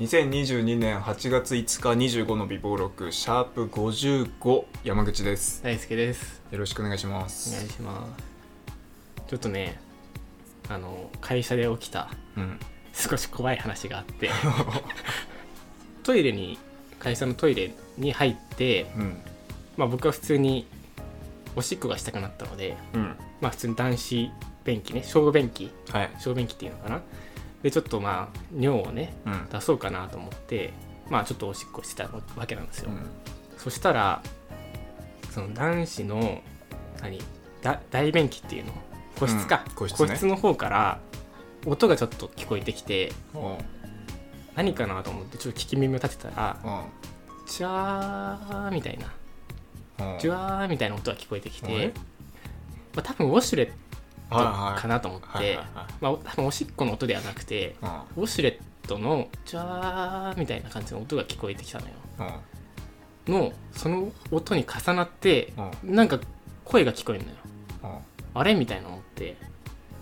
2022年8月5日25の美貌録シャープ55山口です。大輔です。よろしくお願いしまお願いすします。ちょっとねあの会社で起きたうん。少し怖い話があって。トイレに会社のトイレに入って、うん。まあ、僕は普通におしっこがしたくなったので、うん。まあ、普通に男子便器ね小便器。はい。小便器っていうのかなでちょっとまあ尿をねうん。出そうかなと思ってまあちょっとおしっこしてたわけなんですよ、うん。そしたらその男子の何だ大便器っていうの個室か、うん。個室ね。の方から音がちょっと聞こえてきて何かなと思ってちょっと聞き耳を立てたらチャーみたいな。おう。ジュワーみたいな音が聞こえてきて、まあ、多分ウォシュレットかなと思って。おしっこの音ではなくてうん。ウォシュレットのジャーみたいな感じの音が聞こえてきたのよ。うん。のその音に重なってうん。なんか声が聞こえるのよ。うん。あれみたいな思って。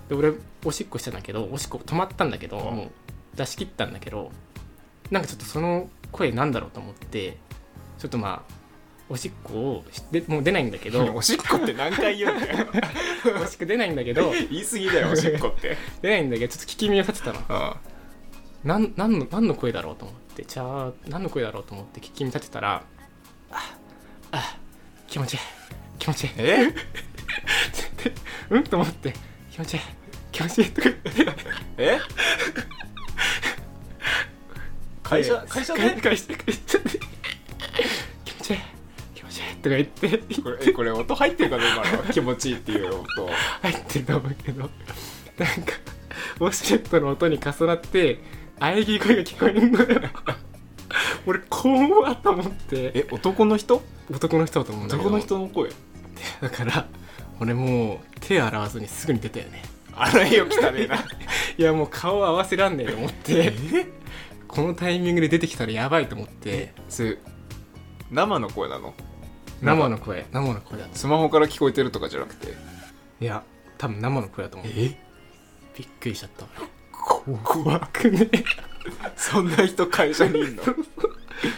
で俺おしっこしたんだけどおしっこ止まったんだけど、うん。もう出し切ったんだけどなんかちょっとその声なんだろうと思ってちょっとまあおしっこをでもう出ないんだけど。おしっこって何回言うんだよ。おしっこ出ないんだけど。言い過ぎだよおしっこって。出ないんだけどちょっと聞き耳を立てたの。うんなんなんの何の声だろうと思ってじゃあ何の声だろうと思って聞き耳立てたらああ気持ちいい。気持ちいい。え？うん？と思って気持ちいい。気持ちいい。とか言ってえ？会社会社で？会社会社とか言って。これえこれ音入ってるかどうかの気持ちいいっていう音。入ってると思うけど。なんかウォシュレットの音に重なって喘ぎ声が聞こえるのよ。俺怖っと思って。え男の人？男の人だと思うんだけど。男の人の声？だから俺もう手洗わずにすぐに出たよね。洗えよ汚ねえな。いやもう顔合わせらんねえと思って。このタイミングで出てきたらやばいと思って。それ生の声なの？生の声。生の声だとスマホから聞こえてるとかじゃなくて？いや多分生の声だと思う。え？びっくりしちゃった。怖くね。そんな人会社にいんの？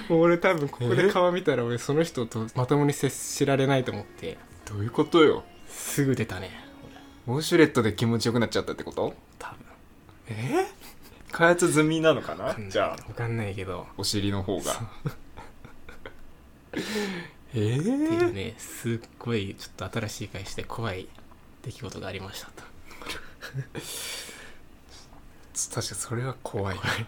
もう俺多分ここで顔見たら俺その人とまともに接しられないと思って。どういうことよ？すぐ出たね。俺ウォシュレットで気持ちよくなっちゃったってこと？多分。え？開発済みなのかな？じゃあ。分かんないけど。お尻の方がえっていうー、ねすっごいちょっと新しい会社で怖い出来事がありましたと。確かそれは怖い。はい。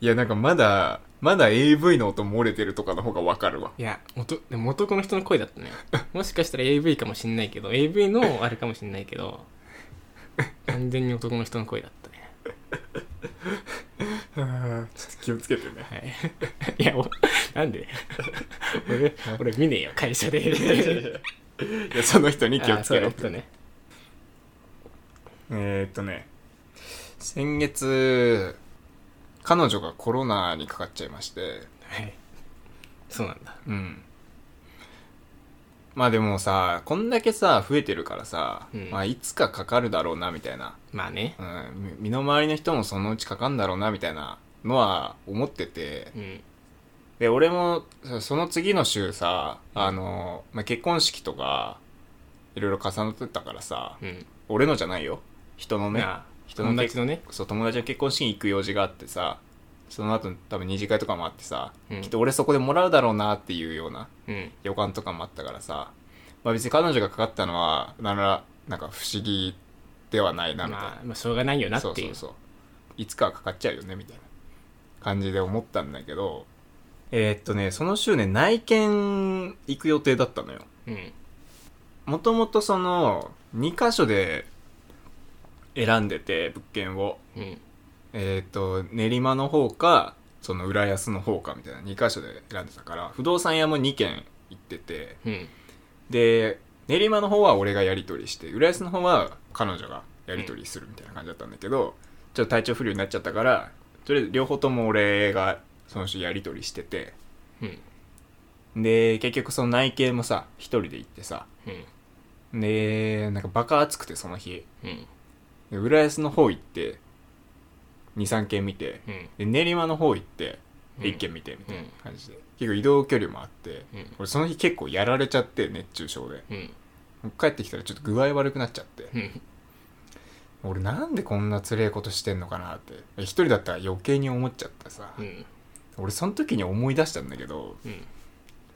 いやなんかまだまだ AV の音漏れてるとかの方がわかるわ。いや元でも男の人の声だったね もしかしたら AV かもしんないけど AV のあれかもしんないけど完全に男の人の声だったねちょっと気をつけてね。はい。いやおなんで？俺俺見ねえよ会社で。いやその人に気をつけろあそうだったね。えー、っとね。先月彼女がコロナにかかっちゃいまして。はい。そうなんだ。うんまあでもさこんだけさ増えてるからさ、うん。まあいつかかかるだろうなみたいな、まあね。うん、み身の回りの人もそのうちかかんだろうなみたいなのは思ってて。うん。で俺もそその次の週さあの、まあ、結婚式とかいろいろ重なってたからさうん。俺のじゃないよ。人のね。まあ。人の結友達のね。そう友達の結婚式に行く用事があってさその後多分二次会とかもあってさ、うん。きっと俺そこでもらうだろうなっていうようなうん。予感とかもあったからさ、まあ、別に彼女がかかったのはなんらなんか不思議ではないなみたいな、まあ、まあしょうがないよなっていう。そうそうそう。いつかはかかっちゃうよねみたいな感じで思ったんだけどえーっとねその週ね内見行く予定だったのよ。うん。もともとその2箇所で選んでて物件を。うんえっ、と練馬の方かその浦安の方かみたいな2箇所で選んでたから不動産屋も2軒行っててうん。で練馬の方は俺がやり取りして浦安の方は彼女がやり取りするみたいな感じだったんだけど、ちょっと体調不良になっちゃったからとりあえず両方とも俺がその人やり取りしててうん。で結局その内見もさ一人で行ってさうん。でなんかバカ暑くてその日。うん。で浦安の方行って23軒見てうん。で練馬の方行ってうん1軒見てみたいな感じで、結構移動距離もあってうん。俺その日結構やられちゃって熱中症で。うん。帰ってきたらちょっと具合悪くなっちゃって。うん。俺なんでこんなつれえことしてんのかなって。一人だったら余計に思っちゃってさ、うん。俺その時に思い出したんだけどうん。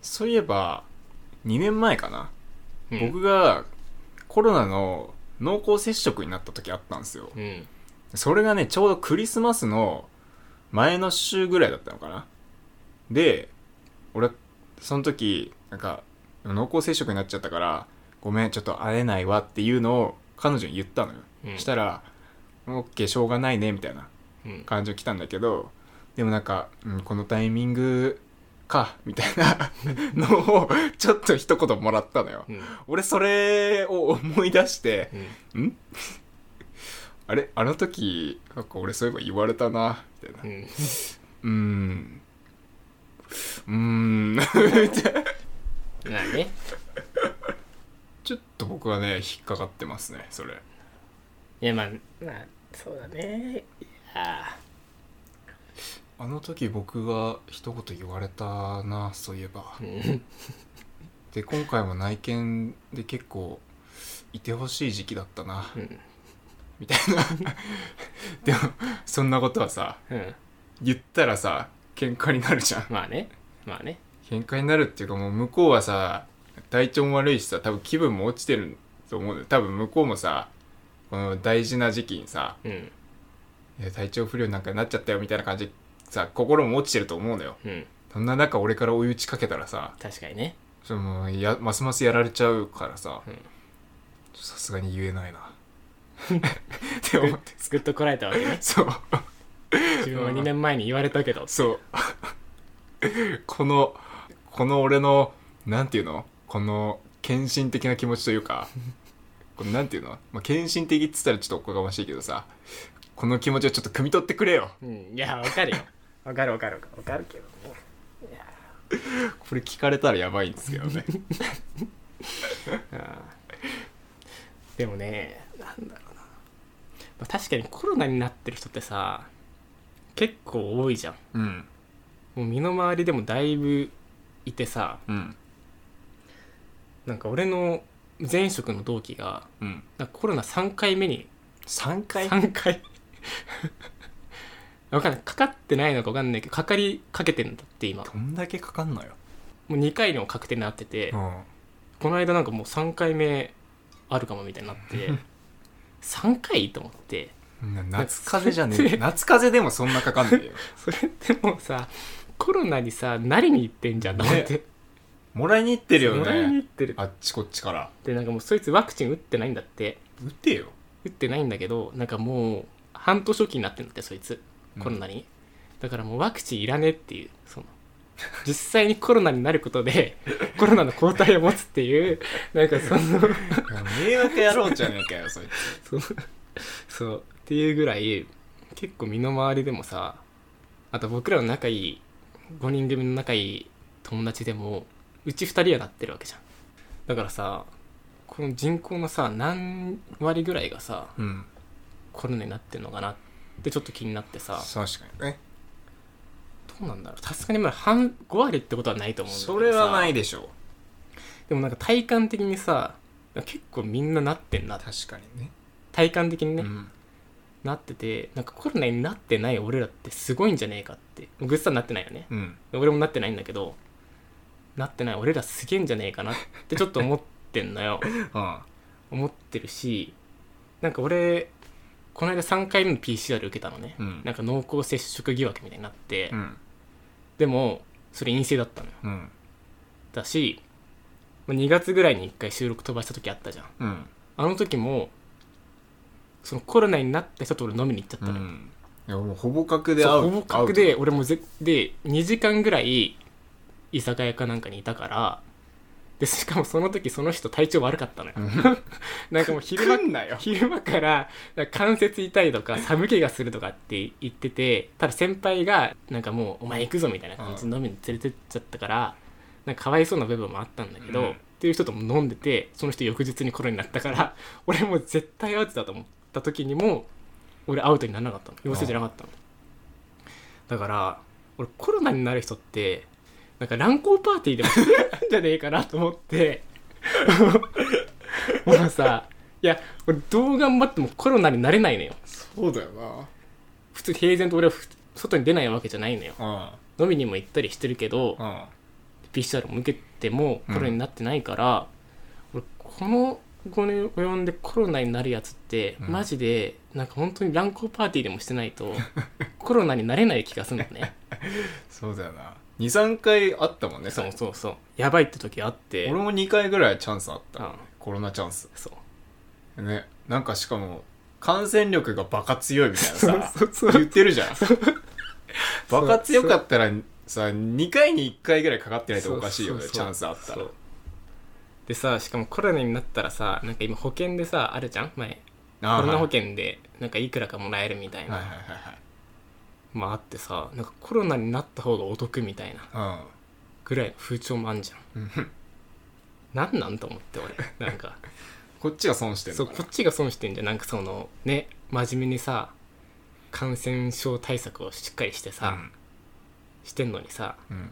そういえば2年前かな、うん。僕がコロナの濃厚接触になった時あったんですよ。うんそれがねちょうどクリスマスの前の週ぐらいだったのかな。で俺その時なんか濃厚接触になっちゃったからごめんちょっと会えないわっていうのを彼女に言ったのよ、うん。したら「オッケーしょうがないね」みたいなうん。感じが来たんだけどでもなんか、うん、このタイミングかみたいな のをちょっと一言もらったのよ。うん。俺それを思い出してうん。ん？あれあの時なんか俺そういえば言われたなみたいな。うん。うーん。ちょっと僕はね引っかかってますねそれ。いやまあまあそうだね。いやあの時僕が一言言われたなそういえば。うん。で今回も内見で結構いてほしい時期だったな。うんみたいな。でもそんなことはさうん。言ったらさ喧嘩になるじゃん。まあね。まあね。喧嘩になるっていうかもう向こうはさ体調も悪いしさ多分気分も落ちてると思う。んだよ多分向こうもさこの大事な時期にさうん。いや体調不良なんかになっちゃったよみたいな感じでさ心も落ちてると思うのよ。うん。そんな中俺から追い打ちかけたらさ確かにね。そのもうやますますやられちゃうからさうん。さすがに言えないな って思って。すくっとこらえたわけね。そう。自分は2年前に言われたけど。そう。このこの俺のなんていうの？この献身的な気持ちというか このなんていうの、まあ、献身的っつったらちょっとおこがましいけどさこの気持ちをちょっと汲み取ってくれよ。うん。いやわかるよ。わかるわかる。わかるけどね。これ聞かれたらやばいんですけどね。でもねなんだろう確かにコロナになってる人ってさ結構多いじゃん。うん。もう身の回りでもだいぶいてさうん。なんか俺の前職の同期がうん。なんかコロナ3回目に3回？3回？わかんない。かかってないのかわかんないけどかかりかけてるんだって今。どんだけかかんのよ、もう2回の確定になってて、うん、この間なんかもう3回目あるかもみたいになって 3回と思って。な夏風邪じゃねえ夏風邪でもそんなかかんねえよ。それってもうさコロナにさなりに行ってんじゃんと思って、もらいに行ってるよもらいにね行ってる。あっちこっちから。でなんかもうそいつワクチン打ってないんだって。打てよ。打ってないんだけどなんかもう半年おきになってんだってそいつ。うんコロナに、だからもうワクチンいらねえっていうその実際にコロナになることでコロナの抗体を持つっていうなんかその迷惑野郎じゃねえかよそいつ。そうそうっていうぐらい結構身の回りでもさあと僕らの仲いい5人組の仲いい友達でもうち2人はなってるわけじゃん。だからさこの人口のさ何割ぐらいがさうん。コロナになってんのかなってちょっと気になってさ。確かにね。どうなんだろう。さすがにまだ半5割ってことはないと思うんだけどさ。それはないでしょでもなんか体感的にさ結構みんななってんな確かにね。体感的にね、うん。なっててなんかコロナになってない俺らってすごいんじゃねえかって。グッさんなってないよね。うん。俺もなってないんだけどなってない俺らすげえんじゃねえかなってちょっと思ってんのよ。あ 思ってるしなんか俺この間3回目の PCR 受けたのね、うん。なんか濃厚接触疑惑みたいになって、うんでもそれ陰性だったのよ。うん。だし2月ぐらいに1回収録飛ばした時あったじゃん。うん。あの時もそのコロナになった人と俺飲みに行っちゃったのよ、うん。いやもうほぼ確で会うほぼ確で俺もぜで2時間ぐらい居酒屋かなんかにいたからでしかもその時その人体調悪かったのよ、なんかもう 昼間昼間から関節痛いとか寒気がするとかって言っててただ先輩がなんかもうお前行くぞみたいな感じで飲みに連れてっちゃったからなんかかわいそうな部分もあったんだけど、うん。っていう人とも飲んでてその人翌日にコロナになったから 俺もう絶対アウトだと思った時にも俺アウトにならなかったの。陽性じゃなかったの。だから俺コロナになる人ってなんか乱交パーティーでもしてるんじゃねえかなと思って。もうさいや俺どう頑張ってもコロナになれないのよ。そうだよな。普通平然と俺はふ外に出ないわけじゃないのよ。うん。飲みにも行ったりしてるけどうん。PCR も受けてもコロナになってないから、俺この5年及んでコロナになるやつって、うん。マジでなんか本当に乱交パーティーでもしてないと コロナになれない気がするのね。そうだよな23回あったもんね。そうそうそう。やばいって時あって。俺も2回ぐらいチャンスあった、うん。コロナチャンス。そう。ね。なんかしかも感染力がバカ強いみたいなさ 言ってるじゃん。バカ強かったらさ2回に1回ぐらいかかってないとおかしいよねチャンスあったら。でさしかもコロナになったらさなんか今保険でさあるじゃん？前。あコロナ保はい険でなんかいくらかもらえるみたいな、はいはいはいまああってさなんかコロナになった方がお得みたいなはいぐらいの風潮もあんじゃん。うん。うんなんなんと思って俺。なんか。こっちが損してんそうこっちが損してんじゃん。なんかそのね真面目にさ感染症対策をしっかりしてさ、してんのにさうん。うん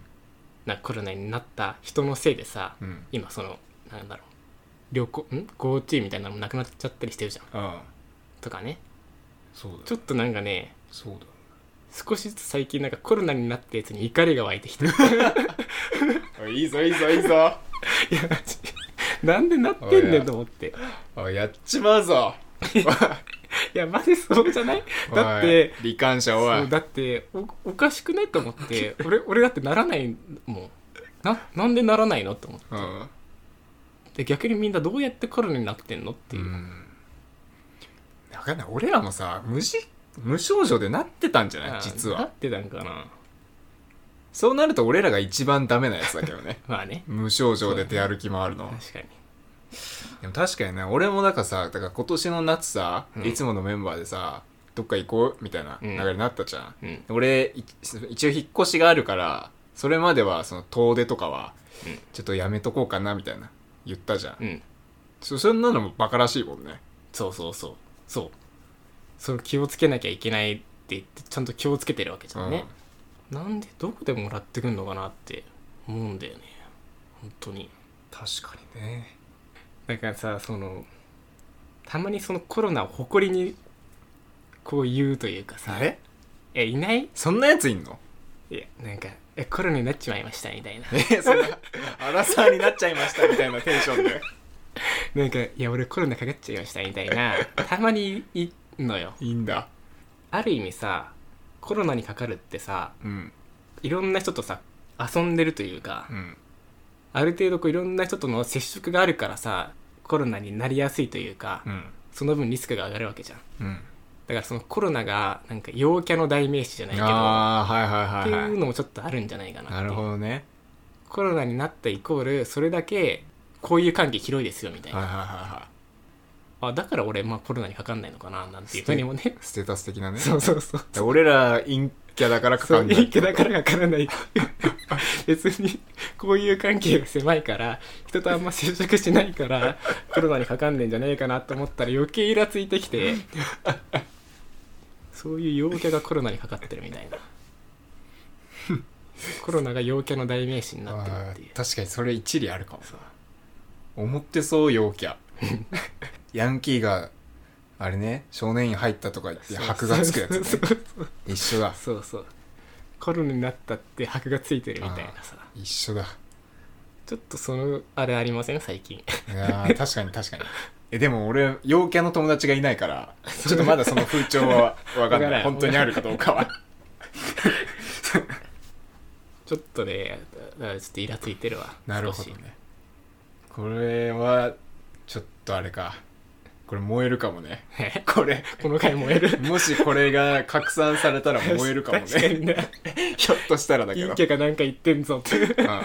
なんかコロナになった人のせいでさうん。今そのなんだろう。旅行ん？GoTo みたいなのもなくなっちゃったりしてるじゃん。とかね。そうだよ。ちょっとなんかねそうだよ少しずつ最近なんかコロナになったやつに怒りが湧いてきていおいいいぞいいぞいいぞ。やなんでなってんねんと思って。おいやっちまうぞ。いやマジそうじゃない？だっておい罹患者おい。だっておおかしくないと思って。俺俺だってならないもん。ななんでならないのと思って。うん。で逆にみんなどうやってコロナになってんのっていう、うん。だから俺らもさ無じ無症状でなってたんじゃない？あ実は。なってたんかな。そうなると俺らが一番ダメなやつだけどね。まあね。無症状で出歩き回るの確かに。でも確かにね俺もだからさだから今年の夏さ、うん。いつものメンバーでさどっか行こうみたいな流れになったじゃん、うん。俺い一応引っ越しがあるからそれまではその遠出とかはうん。ちょっとやめとこうかなみたいな言ったじゃん、うん。そそんなのもバカらしいもんね。そうそうそう。そうそれ気をつけなきゃいけないって言ってちゃんと気をつけてるわけじゃんね、なんでどこでもらってくんのかなって思うんだよね。本当に。確かにね。だからさそのたまにそのコロナを誇りにこう言うというかさ。あれ？えいない？そんなやついんの？いやなんかえコロナになっちまいましたみたいな。えそんなアラサーになっちゃいましたみたいなテンションで。なんかいや俺コロナかかっちゃいましたみたいな。たまにいいのよ。いいんだ。ある意味さコロナにかかるってさうん。いろんな人とさ遊んでるというか、うん。ある程度こういろんな人との接触があるからさコロナになりやすいというか、うん。その分リスクが上がるわけじゃん。うん。だからそのコロナがなんか陽キャの代名詞じゃないけどああはいはいってはい。はいいうのもちょっとあるんじゃないかなって。いうなるほどね。コロナになったイコールそれだけこういう関係広いですよみたいな、はいはいはいはあだから俺、まあ、コロナにかかんないのかななんていうふうにもね。いステータス的なね。そうそうそう。俺ら陰キャだからかかんない。いいけだからかからない。別にこういう関係が狭いから人とあんま接触しないからコロナにかかんねんじゃねえかなと思ったら余計イラついてきて そういう陽キャがコロナにかかってるみたいな。コロナが陽キャの代名詞になってるあっていう。ー確かにそれ一理あるかもそう思ってそう陽キャ ヤンキーがあれね少年院入ったとか言って箔がつくやつね。一緒だ。そうそう。コロナになったって箔がついてるみたいなさ。一緒だ。ちょっとそのあれありません？最近。いやー確かに確かに。えでも俺陽キャの友達がいないからちょっとまだその風潮は分かんない。本当にあるかどうかは。ちょっとねちょっとイラついてるわ。なるほどね。これはちょっとあれかこれ燃えるかもね。え？これこの回燃える？もしこれが拡散されたら 燃えるかもね。ひょっとしたらだけど。キャがなんか言ってんぞって。うん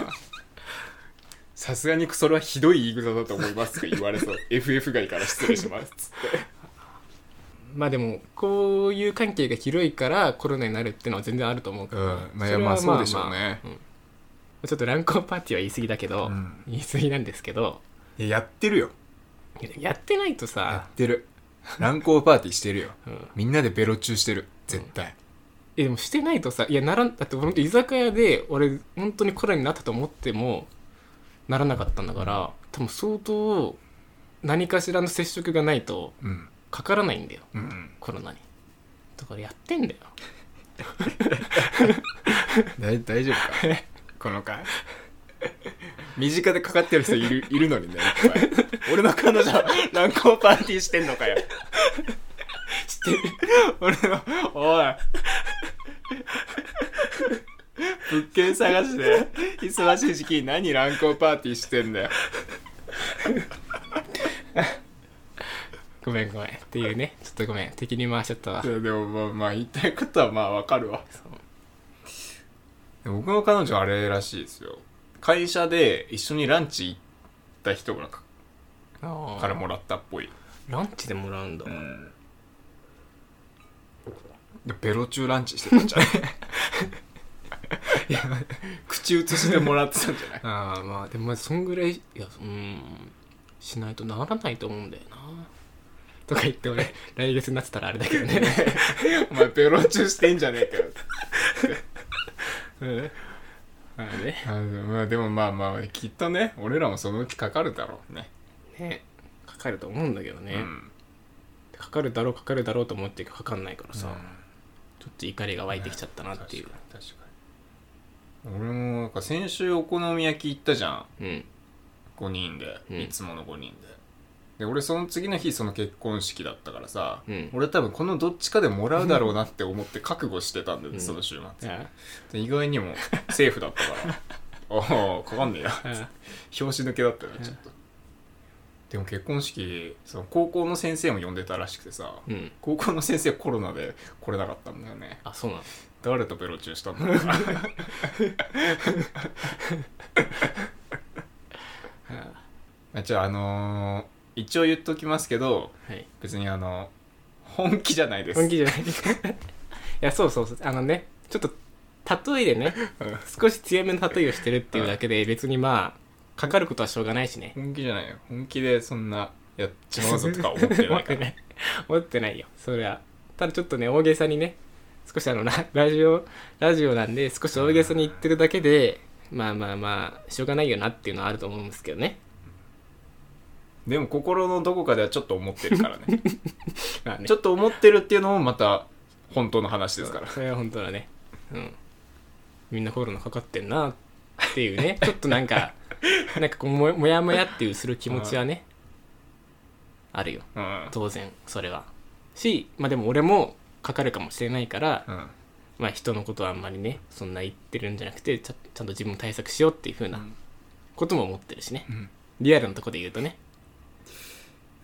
さすがにそれはひどい言い草だと思いますとか言われそう。FF 外から失礼しますっつって。まあでもこういう関係が広いからコロナになるっていうのは全然あると思うから、うん。まあまあそうでしょうね。まあうん。ちょっと乱交パーティーは言い過ぎだけど、うん。言い過ぎなんですけど。やってるよやってないとやさってる。乱交パーティーしてるよ。うん。みんなでベロ中してる。絶対、えでもしてないとさいやならんだって本当居酒屋で俺本当にコロナになったと思ってもならなかったんだから多分相当何かしらの接触がないとうん。かからないんだよ。うんうん。コロナに。だからやってんだよ。大大丈夫か？この回？身近でかかってる人いる いるのにねいっぱい。俺の彼女乱交パーティーしてんのかよ。してる。俺のおい。物件探しで忙しい時期に何乱交パーティーしてんだよ。ごめんごめん。っていうね。ちょっとごめん。敵に回しちゃったわ。いやでもまあまあ言いたいことはまあわかるわ。そう。で僕の彼女あれらしいですよ会社で一緒にランチ行った人があー。からもらったっぽい。ランチでもらうんだ、うん。でベロ中ランチしてたんじゃない？いや口移しでもらってたんじゃない？ああまあでもまずそんぐらいいやうんしないとならないと思うんだよな。とか言って俺 来月になってたらあれだけどね。お前ベロ中してんじゃねえかよあね あまあでもまあまあきっとね俺らもそのうちかかるだろうね。ね。かかると思うんだけどね、うん。かかるだろうかかるだろうと思ってかかんないからさ、うん。ちょっと怒りが湧いてきちゃったなっていう、確かに確かに。俺もなんか先週お好み焼き行ったじゃん。うん。5人で、うん。いつもの5人でで俺その次の日その結婚式だったからさ、うん。俺多分このどっちかでもらうだろうなって思って覚悟してたんだよ、うん。その週末。あで意外にもセーフだったから。ああかかんねえや。あ拍子抜けだったよねちょっと。でも結婚式その高校の先生も呼んでたらしくてさうん。高校の先生コロナで来れなかったんだよね。あそうなの？誰とベロ中したんだろうなあじゃああのー一応言っときますけどはい。別にあの本気じゃないです。本気じゃない。いやそうそうそう。あのねちょっと例えでねうん。少し強めの例えをしてるっていうだけで別にまあかかることはしょうがないしね。本気じゃないよ。本気でそんなやっちまうぞとか思って思ないから。ってない思ってないよ。それは。ただちょっとね大げさにね少しあのララジオラジオなんで少し大げさに言ってるだけでまあまあまあしょうがないよなっていうのはあると思うんですけどねでも心のどこかではちょっと思ってるからね。まあね。ちょっと思ってるっていうのもまた本当の話ですから。それは本当だね。うん。みんなコロナかかってんなっていうね。ちょっとなんかなんかこうももやもやっていうする気持ちはねあるよ。うん。当然それは。しまあでも俺もかかるかもしれないからうん。まあ人のことはあんまりねそんな言ってるんじゃなくてちゃちゃんと自分も対策しようっていう風なうん。ことも思ってるしね。うん。リアルなとこで言うとね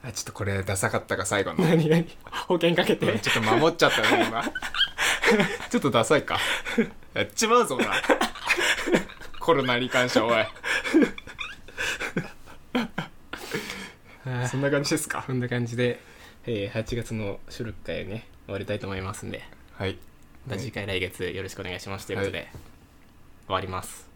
あちょっとこれダサかったか最後の。何何？保険かけて？ちょっと守っちゃったね今。ちょっとダサいか。やっちまうぞなコロナに関してはおい。そんな感じですか？こんな感じで、えー8月の収録会をね終わりたいと思いますんで。はい。また次回来月よろしくお願いしますということで、終わります